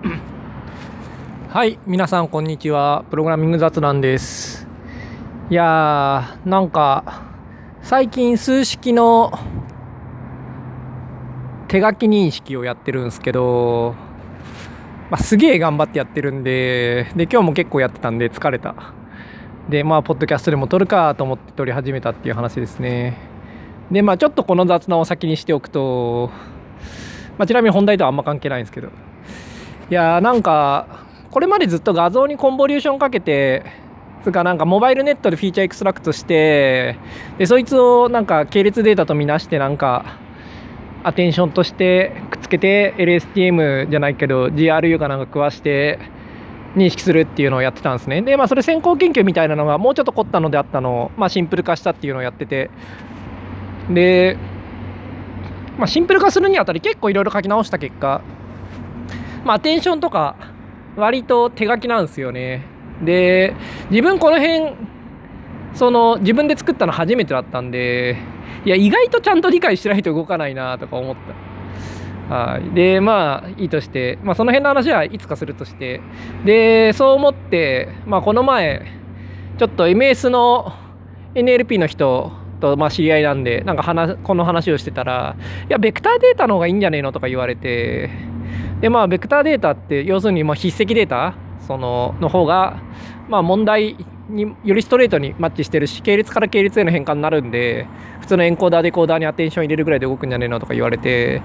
はい皆さんこんにちは。プログラミング雑談です。いやーなんか最近数式の手書き認識をやってるんですけど、まあ、すげえ頑張ってやってるんでで今日も結構やってたんで疲れた。でまあポッドキャストでも撮るかと思って撮り始めたっていう話ですね。でまあちょっとこの雑談を先にしておくと、まあ、ちなみに本題とはあんま関係ないんですけどいやーなんかこれまでずっと画像に convolution かけてつかなんか MobileNet で feature extract してでそいつをなんか系列データとみなしてなんか attention としてくっつけて LSTM じゃないけど GRU かなんか食わして認識するっていうのをやってたんですね。でまあそれ先行研究みたいなのがもうちょっと凝ったのであったのを、まあ、シンプル化したっていうのをやってて。で、まあ、シンプル化するにあたり結構いろいろ書き直した結果、まあ、アテンションとか割と手書きなんですよね。で自分この辺その自分で作ったの初めてだったんでいや意外とちゃんと理解しないと動かないなとか思った。はい。でまあいいとして、まあ、その辺の話はいつかするとして。でそう思って、まあ、この前ちょっと MS の NLP の人とまあ知り合いなんでなんか話この話をしてたらいやベクターデータの方がいいんじゃねえのとか言われて。でまあベクターデータって要するにまあ筆跡データそのの方がまあ問題によりストレートにマッチしてるし系列から系列への変換になるんで普通のエンコーダーデコーダーにアテンション入れるぐらいで動くんじゃねえのとか言われて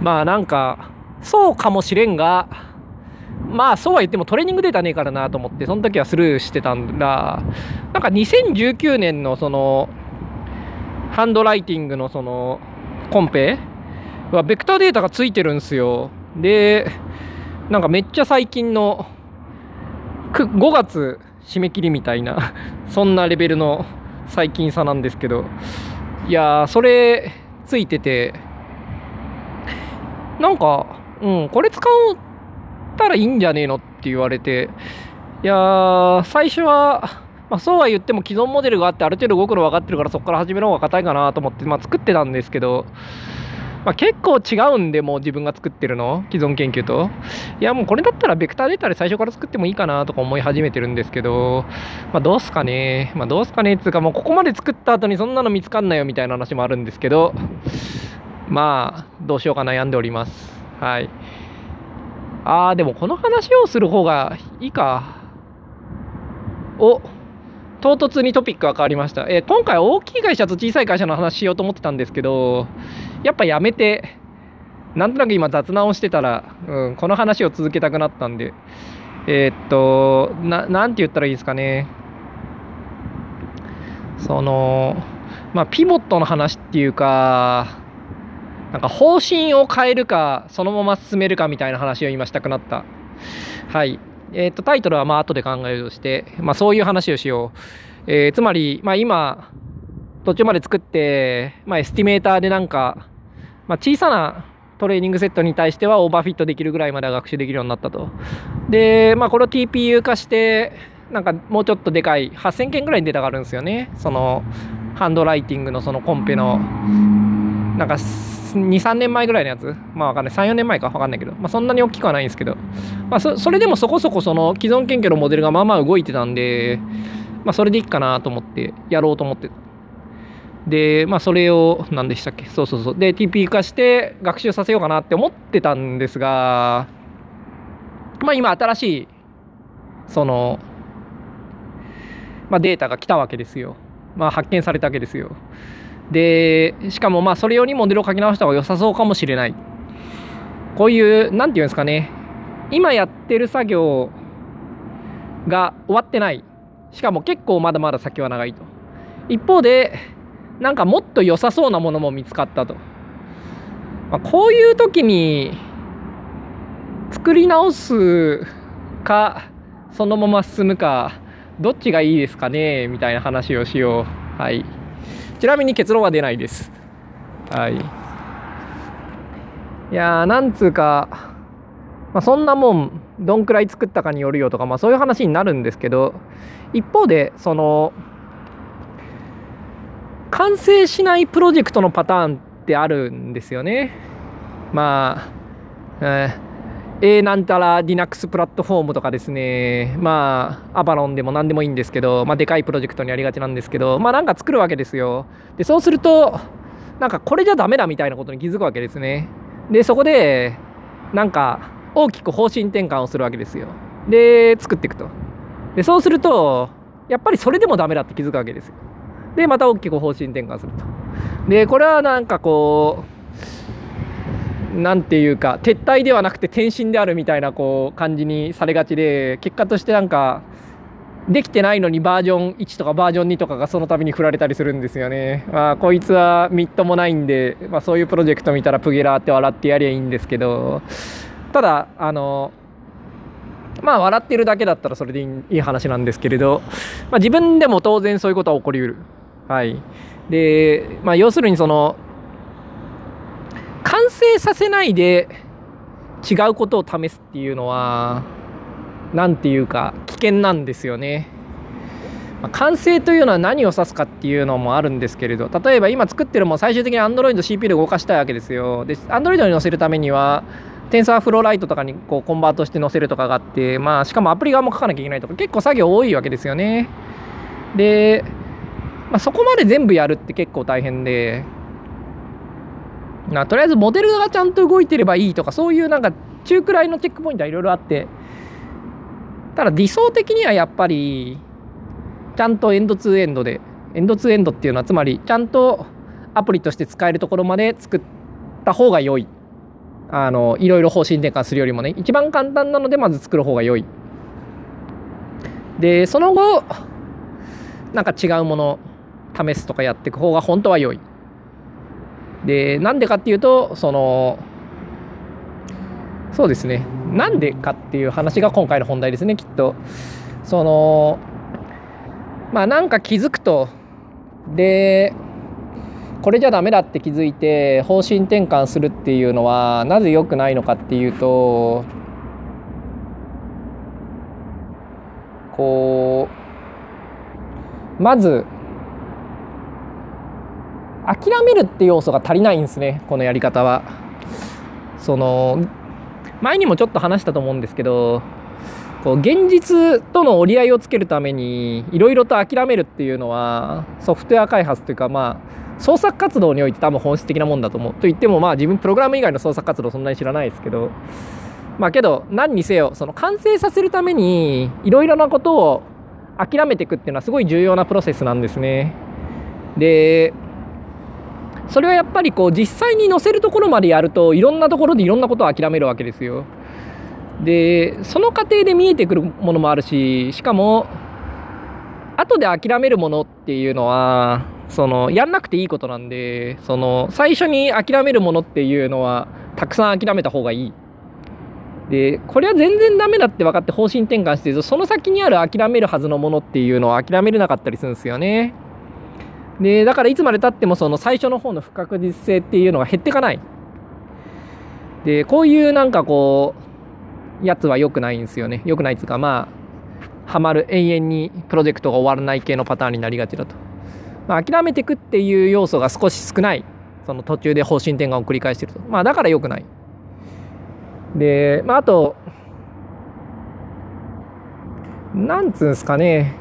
まあなんかそうかもしれんがまあそうは言ってもトレーニングデータねえからなと思ってその時はスルーしてたんだなんか2019年のそのハンドライティングのそのコンペはベクターデータがついてるんですよ。でなんかめっちゃ最近の5月締め切りみたいな そんなレベルの最近さなんですけどいやそれついててなんかうんこれ使ったらいいんじゃねえのって言われていや最初はまあ、そうは言っても既存モデルがあってある程度動くの分かってるからそこから始める方が硬いかなと思って、まあ、作ってたんですけどまあ、結構違うんで、もう自分が作ってるの、既存研究と。いや、もうこれだったらベクターデータで最初から作ってもいいかなとか思い始めてるんですけど、まあ、どうすかね？まあ、どうすかね？っていうか、もうここまで作った後にそんなの見つかんないよみたいな話もあるんですけど、まあ、どうしようか悩んでおります。はい。あー、でもこの話をする方がいいか。お唐突にトピックが変わりました。えー、今回大きい会社と小さい会社の話しようと思ってたんですけど、やっぱやめて、なんとなく今雑談をしてたら、うん、この話を続けたくなったんで、えー、っと、な、んて言ったらいいですかね。その、まあ、ピボットの話っていうか、なんか方針を変えるか、そのまま進めるかみたいな話を今したくなった。はい。えー、とタイトルはまあ後で考えるとして、まあ、そういう話をしよう、えー、つまり、まあ、今途中まで作って、まあ、 Estimator でなんか、まあ、小さな training set に対しては overfit できるぐらいまでは学習できるようになったと。で、まあ、これを TPU 化してなんかもうちょっとでかい8000件ぐらいにデータがあるんですよね。そのハンドライティングのそのコンペのなんか23年前ぐらいのやつ？まあわかんない。34年前か？わかんないけど、まあ、そんなに大きくはないんですけど、まあそ、それでもそこそこその既存研究のモデルがまあまあ動いてたんで、まあ、それでいいかなと思ってやろうと思って。でまあそれを何でしたっけ？そうそうそう。で TP 化して学習させようかなって思ってたんですがまあ今新しいそのまあ、データが来たわけですよ。まあ、発見されたわけですよ。でしかもまあそれよりモデルを書き直した方が良さそうかもしれない。こういう何て言うんですかね。今やってる作業が終わってない。しかも結構まだまだ先は長いと。一方でなんかもっと良さそうなものも見つかったと、まあ、こういう時に作り直すかそのまま進むかどっちがいいですかねみたいな話をしよう。はい。ちなみに結論は出ないです。はい。いやー、なんつうか、まあ、そんなもん、どんくらい作ったかによるよとか、まあ、そういう話になるんですけど、一方で、その、完成しないプロジェクトのパターンってあるんですよね。まあ、えー、A なんたら Linux プラットフォームとかですね、まあ、アバロンでも何でもいいんですけど、まあ、でかいプロジェクトにありがちなんですけど、まあ、なんか作るわけですよ。で、そうすると、なんかこれじゃダメだみたいなことに気づくわけですね。で、そこで、なんか、大きく方針転換をするわけですよ。で、作っていくと。で、そうすると、やっぱりそれでもダメだって気づくわけですよ。で、また大きく方針転換すると。で、これはなんかこう、なんていうか撤退ではなくて転身であるみたいなこう感じにされがちで結果としてなんかできてないのにバージョン1とかバージョン2とかがその度に振られたりするんですよね。まあ、こいつはみっともないんで、まあ、そういうプロジェクト見たらプゲラーって笑ってやりゃいいんですけどただあのまあ笑ってるだけだったらそれでいい話なんですけれど、まあ、自分でも当然そういうことは起こりうる。はい、で、まあ、要するにその完成させないで違うことを試すっていうのは何て言うか危険なんですよね。まあ、完成というのは何を指すかっていうのもあるんですけれど例えば今作ってるも最終的に Android CPU で動かしたいわけですよ。で Android に載せるためには TensorFlow ライトとかにこうコンバートして載せるとかがあって、まあ、しかもアプリ側も書かなきゃいけないとか結構作業多いわけですよね。で、まあ、そこまで全部やるって結構大変でなとりあえずモデルがちゃんと動いてればいいとかそういうなんか中くらいのチェックポイントはいろいろあって。ただ理想的にはやっぱりちゃんとエンドツーエンドでエンドツーエンドっていうのはつまりちゃんとアプリとして使えるところまで作った方が良い。あのいろいろ方針転換するよりもね。一番簡単なのでまず作る方が良い。でその後なんか違うもの試すとかやっていく方が本当は良い。でなんでかっていうとそのそうですね。なんでかっていう話が今回の本題ですねきっと。そのまあなんか気づくとでこれじゃダメだって気づいて方針転換するっていうのはなぜ良くないのかっていうとこうまず諦めるって要素が足りないんですねこのやり方は。その前にもちょっと話したと思うんですけどこう現実との折り合いをつけるためにいろいろと諦めるっていうのはソフトウェア開発というかまあ創作活動において多分本質的なもんだと思う。と言ってもまあ自分プログラム以外の創作活動そんなに知らないですけどまあけど何にせよその完成させるためにいろいろなことを諦めていくっていうのはすごい重要なプロセスなんですね。でそれはやっぱりこう実際に載せるところまでやるといろんなところでいろんなことを諦めるわけですよ。でその過程で見えてくるものもあるししかも後で諦めるものっていうのはそのやんなくていいことなんでその最初に諦めるものっていうのはたくさん諦めた方がいい。でこれは全然ダメだって分かって方針転換してその先にある諦めるはずのものっていうのは諦めれなかったりするんですよね。でだからいつまでたってもその最初の方の不確実性っていうのが減っていかない。でこういうなんかこうやつは良くないんですよね。良くないっつうかまあハマる永遠にプロジェクトが終わらない系のパターンになりがちだと、まあ、諦めていくっていう要素が少し少ない。その途中で方針転換を繰り返してると。まあだから良くない。でまああとなんつうんですかね。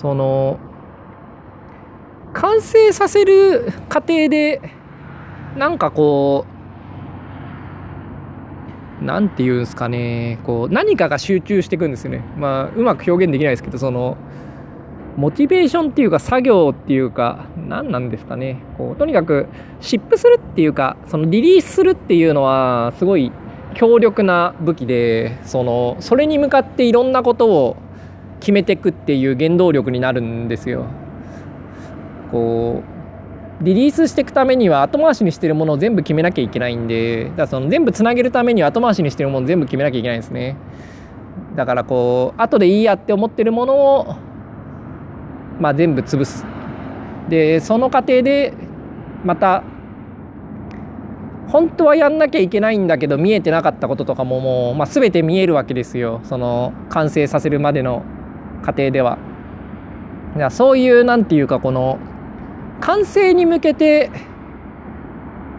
その完成させる過程でなんかこうなんて言うんですかねこう何かが集中していくんですよね。まあうまく表現できないですけどそのモチベーションっていうか作業っていうか何なんですかね。こうとにかくシップするっていうかそのリリースするっていうのはすごい強力な武器でそのそれに向かっていろんなことを決めてくっていう原動力になるんですよ。こうリリースしていくためには後回しにしてるものを全部決めなきゃいけないんでだからその全部つなげるためには後回しにしてるものを全部決めなきゃいけないんですね。だからこう後でいいやって思ってるものを、まあ、全部潰す。でその過程でまた本当はやんなきゃいけないんだけど見えてなかったこととかももう、まあ、全て見えるわけですよその完成させるまでの過程では。そういうなんていうかこの完成に向けて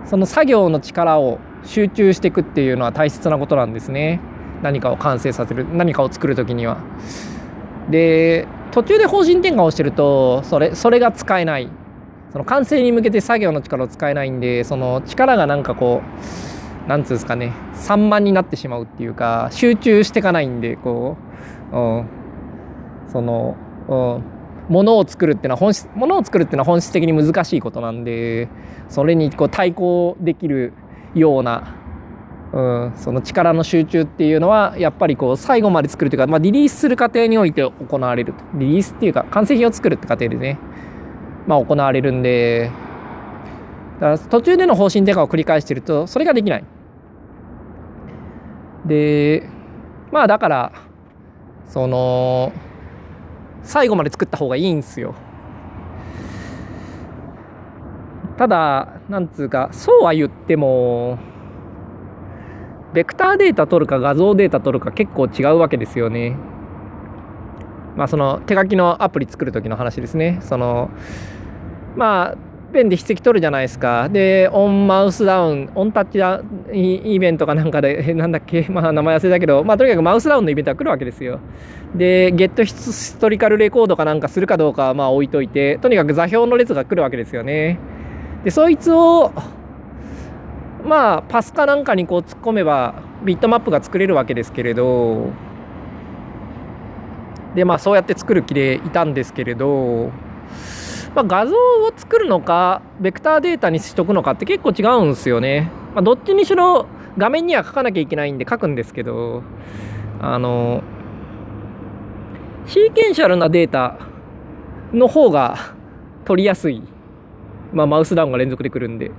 その作業の力を集中していくっていうのは大切なことなんですね。何かを完成させる何かを作る時には。で途中で方針転換をしてるとそれそれが使えない。その完成に向けて作業の力を使えないんでその力がなんかこうなんつうんですかね散漫になってしまうっていうか集中していかないんでこう、うん、その、うん、ものを作るっていうのは本質ものを作るっていうのは本質的に難しいことなんでそれにこう対抗できるような、うん、その力の集中っていうのはやっぱりこう最後まで作るというか、まあ、リリースする過程において行われるとリリースっていうか完成品を作るって過程でね、まあ、行われるんでだから途中での方針転換を繰り返してるとそれができない。でまあだからその最後まで作った方がいいんですよ。ただなんつうかそうは言ってもベクターデータ取るか画像データ取るか結構違うわけですよね。まあその手書きのアプリ作る時の話ですね。そのまあペンで筆跡取るじゃないですか。で、オンマウスダウン、オンタッチダイベントかなんかで、なんだっけ、まあ名前忘れたけど、まあとにかくマウスダウンのイベントが来るわけですよ。で、ゲットヒストリカルレコードかなんかするかどうかはまあ置いといて、とにかく座標の列が来るわけですよね。で、そいつを、まあパスかなんかにこう突っ込めばビットマップが作れるわけですけれど、で、まあそうやって作る気でいたんですけれど、まあ、画像を作るのかベクターデータにしとくのかって結構違うんですよね、まあ、どっちにしろ画面には書かなきゃいけないんで書くんですけどあのシーケンシャルなデータの方が取りやすい、まあ、マウスダウンが連続でくるんで、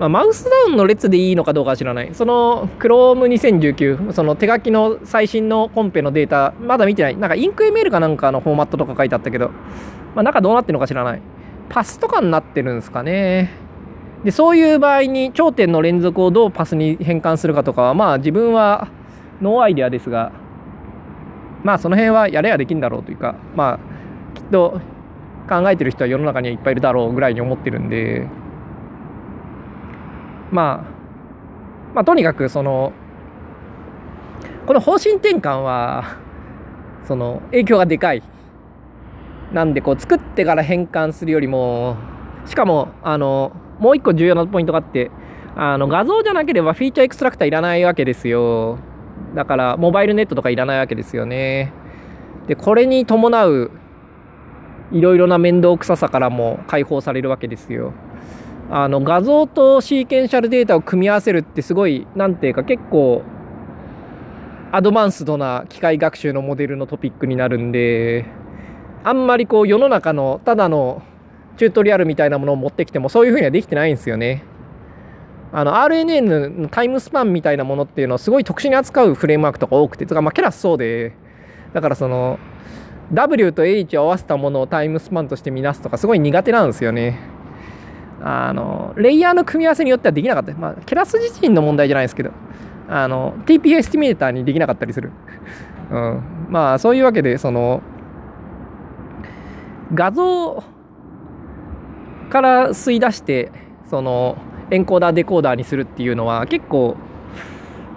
まあ、マウスダウンの列でいいのかどうかは知らないその Chrome2019 その手書きの最新のコンペのデータまだ見てないなんかインク ML かなんかのフォーマットとか書いてあったけどまあ、中どうなってるのか知らない。パスとかになってるんですかね。で、そういう場合に頂点の連続をどうパスに変換するかとかは、まあ自分はノーアイデアですが、まあその辺はやれやできんだろうというか、まあきっと考えてる人は世の中にはいっぱいいるだろうぐらいに思ってるんで、まあ、まあとにかくその、この方針転換は、その影響がでかい。なんでこう作ってから変換するよりもしかもあのもう一個重要なポイントがあってあの画像じゃなければフィーチャーエクストラクターいらないわけですよ。だからモバイルネットとかいらないわけですよね。でこれに伴ういろいろな面倒くささからも解放されるわけですよ。あの画像とシーケンシャルデータを組み合わせるってすごい何ていうか結構アドバンスドな機械学習のモデルのトピックになるんであんまりこう世の中のただのチュートリアルみたいなものを持ってきてもそういうふうにはできてないんですよね。あの RNN のタイムスパンみたいなものっていうのをすごい特殊に扱うフレームワークとか多くて、つかまあケラスそうで、だからその W と H を合わせたものをタイムスパンとして見なすとかすごい苦手なんですよね。あの、レイヤーの組み合わせによってはできなかった。まあ、ケラス自身の問題じゃないですけど、あの、TP エスティメーターにできなかったりする。うん。まあ、そういうわけで、その、画像から吸い出してその encoder decoder にするっていうのは結構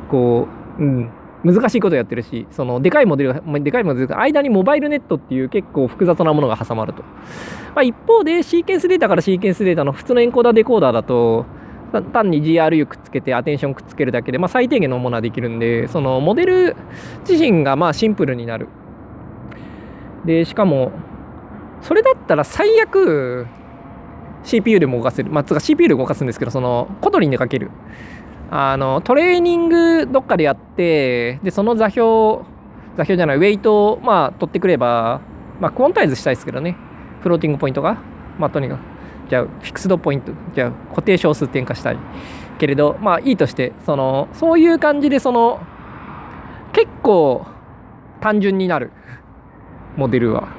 こう、うん、難しいことやってるしそのでかいモデルがでかいモデルが間に MobileNet っていう結構複雑なものが挟まると、まあ、一方で sequence data から sequence data の普通の encoder decoder だと単に GRU くっつけて attention くっつけるだけで、まあ、最低限のものはできるんでそのモデル自身がまあシンプルになる。でしかもそれだったら最悪 CPU でも動かせる。まあつか CPU で動かすんですけどその Kotlin で書ける。あのトレーニングどっかでやってでその座標座標じゃない weight をまあ取ってくればまあ quantize したいですけどね。フローティングポイントが。まあとにかくじゃあフィクスドポイント。じゃあ固定小数点化したいけれどまあいいとしてそのそういう感じでその結構単純になる。モデルは。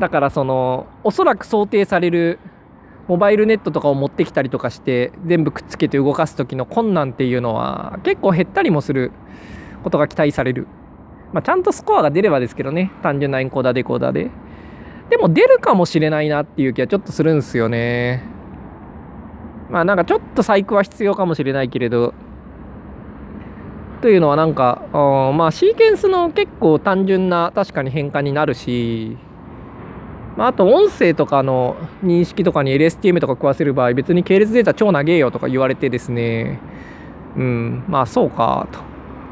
だからそのおそらく想定されるモバイルネットとかを持ってきたりとかして全部くっつけて動かす時の困難っていうのは結構減ったりもすることが期待される、まあ、ちゃんとスコアが出ればですけどね。単純なエンコーダーデコーダーで。でも出るかもしれないなっていう気はちょっとするんですよね。まあなんかちょっと細工は必要かもしれないけれど。というのはなんかまあシーケンスの結構単純な確かに変化になるし、まあ、あと音声とかの認識とかに LSTM とか食わせる場合別に系列データ超長えよとか言われてですね。うんまあそうかと。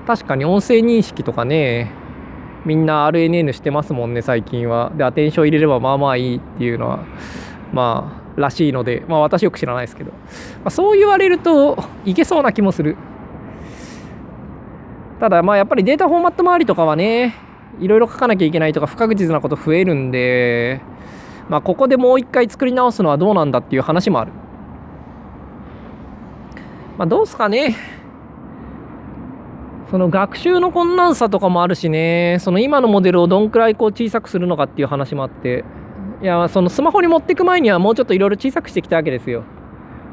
確かに音声認識とかねみんな RNN してますもんね最近は。でアテンション入れればまあまあいいっていうのはまあらしいので。まあ私よく知らないですけど、まあ、そう言われるといけそうな気もする。ただまあやっぱりデータフォーマット周りとかはねいろいろ書かなきゃいけないとか不確実なこと増えるんでまあここでもう一回作り直すのはどうなんだっていう話もある。まあどうすかね。その学習の困難さとかもあるしね。その今のモデルをどんくらいこう小さくするのかっていう話もあって。いやそのスマホに持っていく前にはもうちょっといろいろ小さくしてきたわけですよ。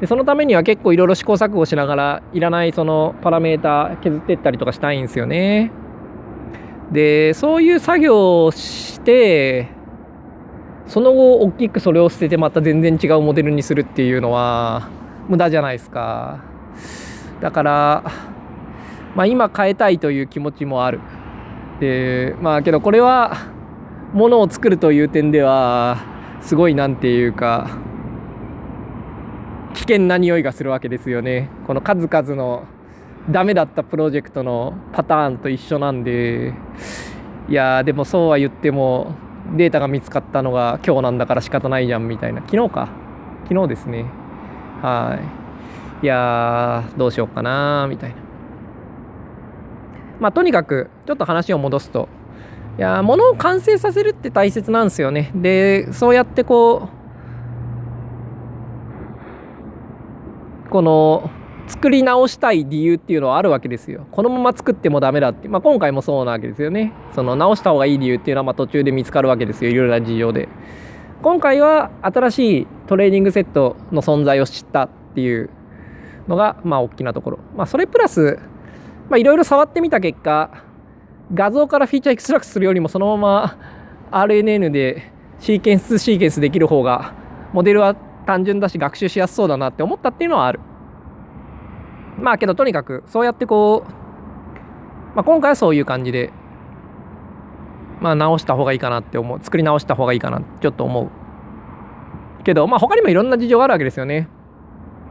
でそのためには結構いろいろ試行錯誤しながらいらないそのパラメータ削ってったりとかしたいんですよね。でそういう作業をしてその後大きくそれを捨ててまた全然違うモデルにするっていうのは無駄じゃないですか。だからまあ今変えたいという気持ちもある。でまあけどこれはものを作るという点ではすごいなんていうか危険な匂いがするわけですよね。この数々のダメだったプロジェクトのパターンと一緒なんでいやでもそうは言ってもデータが見つかったのが今日なんだから仕方ないじゃんみたいな。昨日か。昨日ですね。はい。いやどうしようかなみたいな。まあとにかくちょっと話を戻すといや物を完成させるって大切なんですよね。でそうやってこうこの作り直したい理由っていうのはあるわけですよ。このまま作ってもダメだって、まあ、今回もそうなわけですよね。その直した方がいい理由っていうのはま途中で見つかるわけですよ。いろいろな事情で。今回は新しい training set の存在を知ったっていうのがまあ大きなところ。まあ、それプラスいろいろ触ってみた結果画像から feature extract するよりもそのまま RNN で sequence sequence できる方がモデルは単純だし学習しやすそうだなって思ったっていうのはあるまあけどとにかくそうやってこう、まあ、今回はそういう感じでまあ直した方がいいかなって思う作り直した方がいいかなちょっと思う。けどまあ他にもいろんな事情があるわけですよね。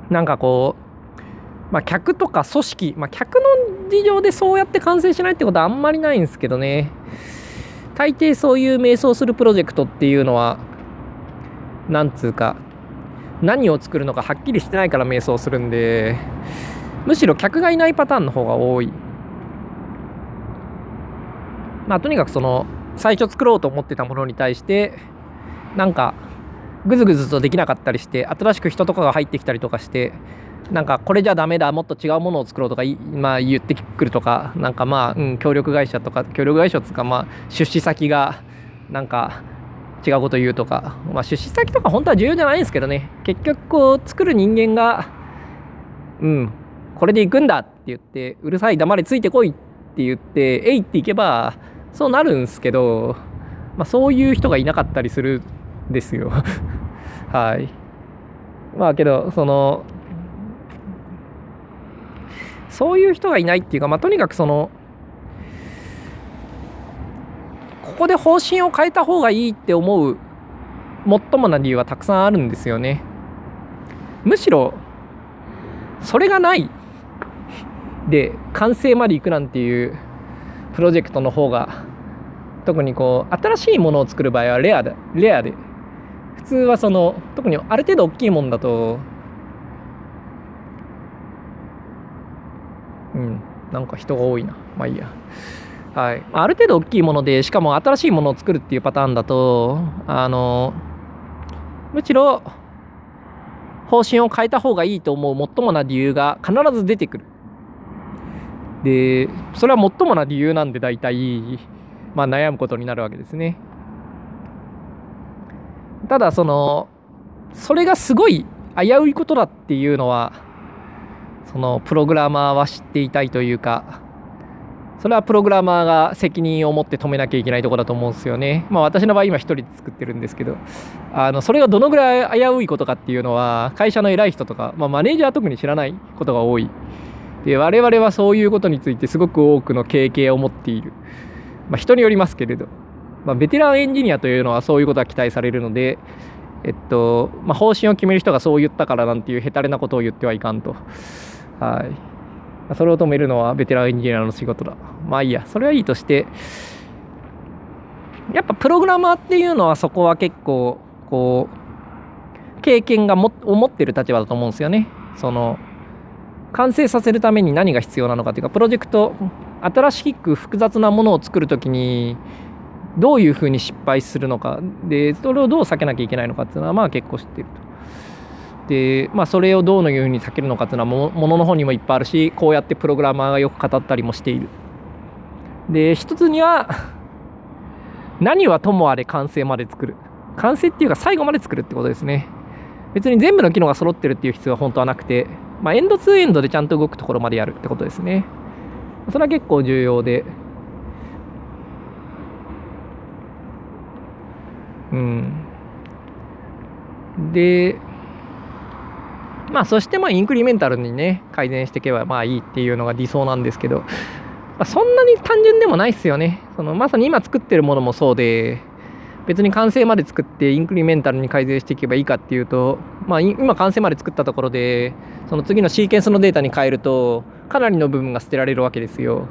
なんかこうまあ客とか組織まあ客の事情でそうやって完成しないってことはあんまりないんですけどね。大抵そういう迷走するプロジェクトっていうのはなんつうか何を作るのかはっきりしてないから迷走するんでむしろ客がいないパターンの方が多い。まあとにかくその最初作ろうと思ってたものに対してなんかぐずぐずとできなかったりして新しく人とかが入ってきたりとかしてなんかこれじゃダメだもっと違うものを作ろうとかまあ言ってくるとかなんかまあ、うん、協力会社とか協力会社つかまあ出資先がなんか違うこと言うとか、まあ、出資先とか本当は重要じゃないんですけどね。結局こう作る人間がうんこれで行くんだって言ってうるさい黙れついてこいって言ってえいっていけばそうなるんすけど、まあ、そういう人がいなかったりするんですよ はいまあけどそのそういう人がいないっていうか、まあ、とにかくそのここで方針を変えた方がいいって思う最もな理由はたくさんあるんですよね。むしろそれがないで完成までいくなんていうプロジェクトの方が特にこう新しいものを作る場合はレアでレアで。普通はその特にある程度大きいもんだとうんなんか人が多いな。まあいいや。はい、ある程度大きいものでしかも新しいものを作るっていうパターンだとあのむしろ方針を変えた方がいいと思う最もな理由が必ず出てくる。でそれは最もな理由なんで大体、まあ、悩むことになるわけですねただそのそれがすごい危ういことだっていうのはそのプログラマーは知っていたいというかそれはプログラマーが責任を持って止めなきゃいけないとこだと思うんですよね。まあ私の場合今一人で作ってるんですけど、あのそれがどのぐらい危ういことかっていうのは会社の偉い人とか、まあ、マネージャーは特に知らないことが多い。で我々はそういうことについてすごく多くの経験を持っている、まあ、人によりますけれど、まあ、ベテランエンジニアというのはそういうことが期待されるので、えっとまあ、方針を決める人がそう言ったからなんていうへたれなことを言ってはいかんと。はいそれを止めるのはベテランエンジニアの仕事だ。まあいいや、それはいいとして、やっぱプログラマーっていうのはそこは結構、こう、経験がも持ってる立場だと思うんですよね。その、完成させるために何が必要なのかというか、プロジェクト、新しく複雑なものを作るときに、どういうふうに失敗するのか、で、それをどう避けなきゃいけないのかっていうのは、まあ結構知ってると。で、まあ、それをどういうふうに避けるのかっていうのはものの方にもいっぱいあるしこうやってプログラマーがよく語ったりもしている。で一つには何はともあれ完成まで作る。完成っていうか最後まで作るってことですね。別に全部の機能が揃ってるっていう必要は本当はなくて、まあ、エンドツーエンドでちゃんと動くところまでやるってことですね。それは結構重要で。うん。でまあそしてまあインクリメンタルにね改善していけばまあいいっていうのが理想なんですけど、まあ、そんなに単純でもないっすよね。そのまさに今作ってるものもそうで。別に完成まで作ってインクリメンタルに改善していけばいいかっていうと、まあ、今完成まで作ったところでその次のシーケンスのデータに変えるとかなりの部分が捨てられるわけですよ。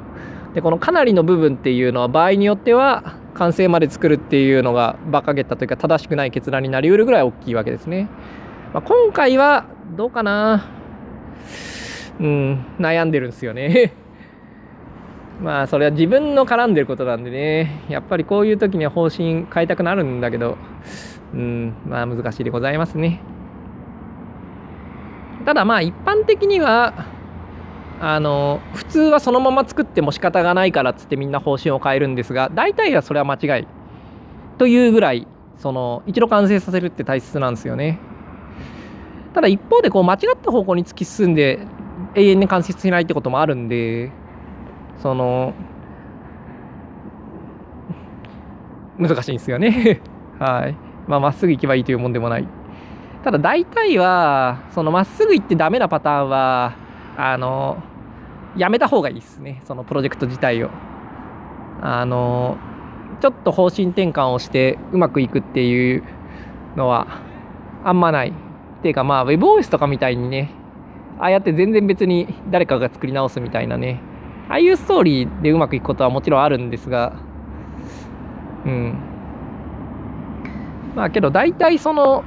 でこのかなりの部分っていうのは場合によっては完成まで作るっていうのが馬鹿げたというか正しくない決断になりうるぐらい大きいわけですね、まあ、今回はどうかな。うん、悩んでるんですよね。まあ、それは自分の絡んでることなんでね、やっぱりこういう時には方針変えたくなるんだけど、うん、まあ難しいでございますね。ただまあ一般的には、あの、普通はそのまま作っても仕方がないからっつってみんな方針を変えるんですが、大体はそれは間違い。というぐらい、その、一度完成させるって大切なんですよね。ただ一方でこう間違った方向に突き進んで永遠に完成しないってこともあるんでその難しいんですよね。はい。まあまっすぐ行けばいいというもんでもない。ただ大体はそのまっすぐ行ってダメなパターンはあのやめた方がいいですね。そのプロジェクト自体を。あのちょっと方針転換をしてうまくいくっていうのはあんまない。っていうかまあ WebOS とかみたいにねああやって全然別に誰かが作り直すみたいなね。ああいうストーリーでうまくいくことはもちろんあるんですがうん。まあけど大体その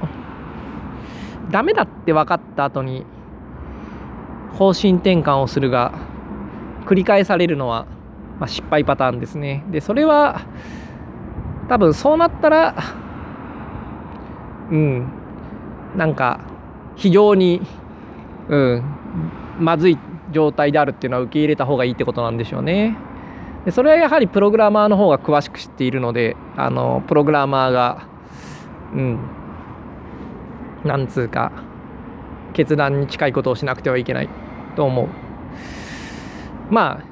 ダメだって分かった後に方針転換をするが繰り返されるのは、まあ、失敗パターンですね。でそれは多分そうなったらうん。なんか非常に、うん、まずい状態であるっていうのは受け入れた方がいいってことなんでしょうね。でそれはやはりプログラマーの方が詳しく知っているのであのプログラマーがうんなんつうか決断に近いことをしなくてはいけないと思う。まあ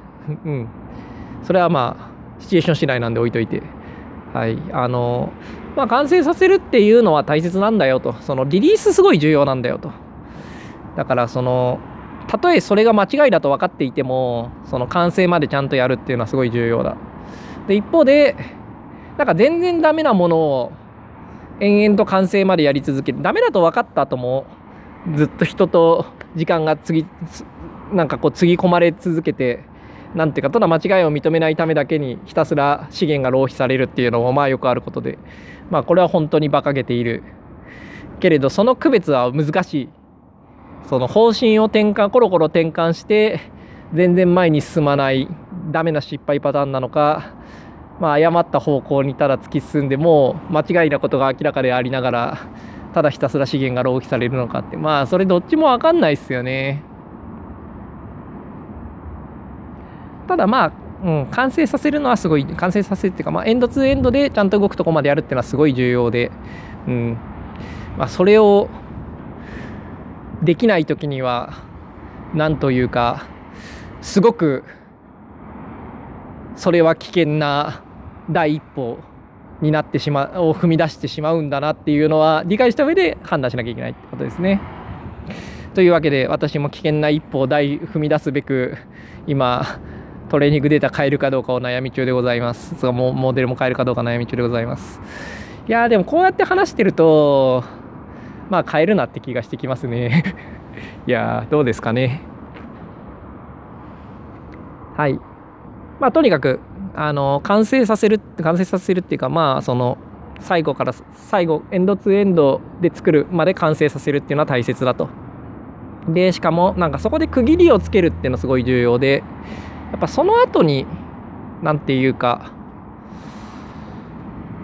うん。それはまあシチュエーション次第なんで置いといて。はい。あのまあ、完成させるっていうのは大切なんだよと。そのリリースすごい重要なんだよと。だからそのたとえそれが間違いだと分かっていてもその完成までちゃんとやるっていうのはすごい重要だ。で一方でなんか全然ダメなものを延々と完成までやり続けるダメだと分かった後もずっと人と時間が次なんかこうつぎ込まれ続けてなんていうかただ間違いを認めないためだけにひたすら資源が浪費されるっていうのもまあよくあることでまあこれは本当に馬鹿げている。けれどその区別は難しい。その方針を転換コロコロ転換して全然前に進まないダメな失敗パターンなのかまあ誤った方向にただ突き進んでも間違いなことが明らかでありながらただひたすら資源が浪費されるのかってまあそれどっちも分かんないっすよね。ただまあ、うん、完成させるのはすごい完成させるっていうか、まあ、エンドツーエンドでちゃんと動くとこまでやるっていうのはすごい重要で、うんまあ、それをできない時には何というかすごくそれは危険な第一歩になってしまうを踏み出してしまうんだなっていうのは理解した上で判断しなきゃいけないってことですね。というわけで私も危険な一歩を大踏み出すべく今トレーニングデータ変えるかどうかを悩み中でございますそもモデルも変えるかどうか悩み中でございますいやでもこうやって話してるとまあ変えるなって気がしてきますね。いやどうですかね。はい。まあとにかくあの完成させる完成させるっていうかまあその最後から最後エンドツーエンドで作るまで完成させるっていうのは大切だと。でしかもなんかそこで区切りをつけるっていうのすごい重要でやっぱその後に何て言うか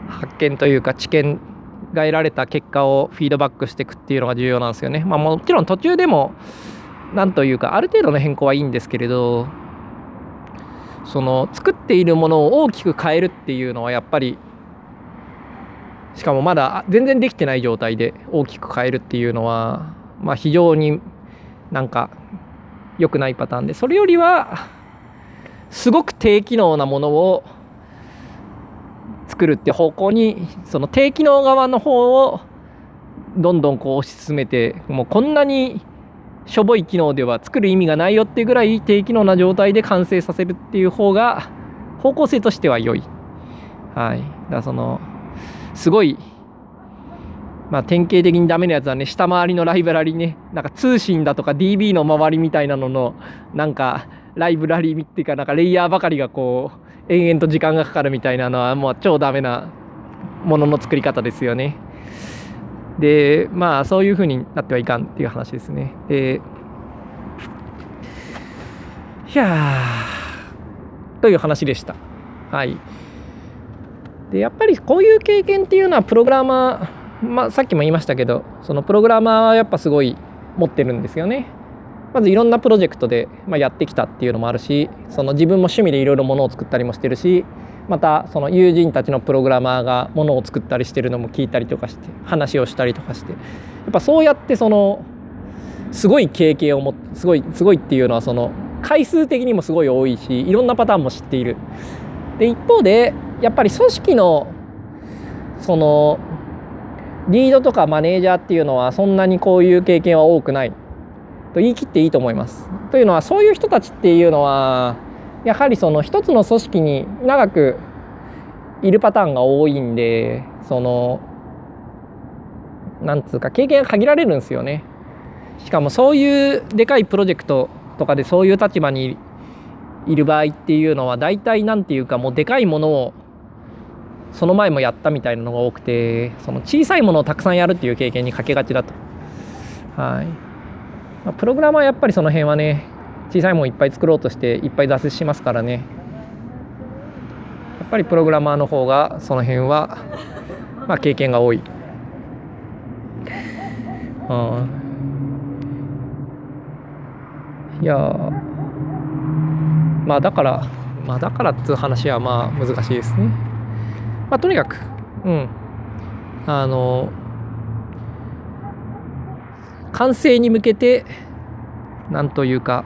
発見というか知見が得られた結果をフィードバックしていくっていうのが重要なんですよね。まあ、もちろん途中でも何というかある程度の変更はいいんですけれどその作っているものを大きく変えるっていうのはやっぱりしかもまだ全然できてない状態で大きく変えるっていうのは、まあ、非常になんか良くないパターンでそれよりはすごく低機能なものを作るって方向にその低機能側の方をどんどんこう推し進めてもうこんなにしょぼい機能では作る意味がないよっていうぐらい低機能な状態で完成させるっていう方が方向性としては良い。はい。だからそのすごいまあ、典型的にダメなやつはね下回りのライブラリねなんか通信だとか DB の周りみたいなののなんかライブラリっていうかなんかレイヤーばかりがこう延々と時間がかかるみたいなのはもう超ダメなものの作り方ですよね。でまあそういうふうになってはいかんっていう話ですね。でいやという話でした。はい。でやっぱりこういう経験っていうのはプログラマーまあ、さっきも言いましたけどそのプログラマーはやっぱすごい持ってるんですよね。まずいろんなプロジェクトで、ま、やってきたっていうのもあるしその自分も趣味でいろいろものを作ったりもしてるしまたその友人たちのプログラマーがものを作ったりしてるのも聞いたりとかして話をしたりとかしてやっぱそうやってそのすごい経験を持ってすごいすごいっていうのはその回数的にもすごい多いしいろんなパターンも知っている。で一方でやっぱり組織のそのリードとかマネージャーっていうのはそんなにこういう経験は多くないと言い切っていいと思います。というのはそういう人たちっていうのはやはりその一つの組織に長くいるパターンが多いんでそのなんつうか経験限られるんですよね。しかもそういうでかいプロジェクトとかでそういう立場にいる場合っていうのは大体なんていうかもうでかいものをその前もやったみたいなのが多くてその小さいものをたくさんやるっていう経験にかけがちだとはい、まあ、プログラマーはやっぱりその辺はね小さいものいっぱい作ろうとしていっぱい挫折しますからね。やっぱりプログラマーの方がその辺はまあ経験が多い。うん。いやまあだからまあだからっていう話はまあ難しいですね。まあ、とにかく、うん、あの完成に向けてなんというか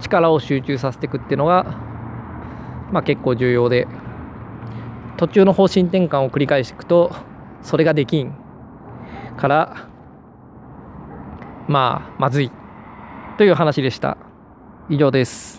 力を集中させていくっていうのが、まあ、結構重要で途中の方針転換を繰り返していくとそれができんからまあまずいという話でした。以上です。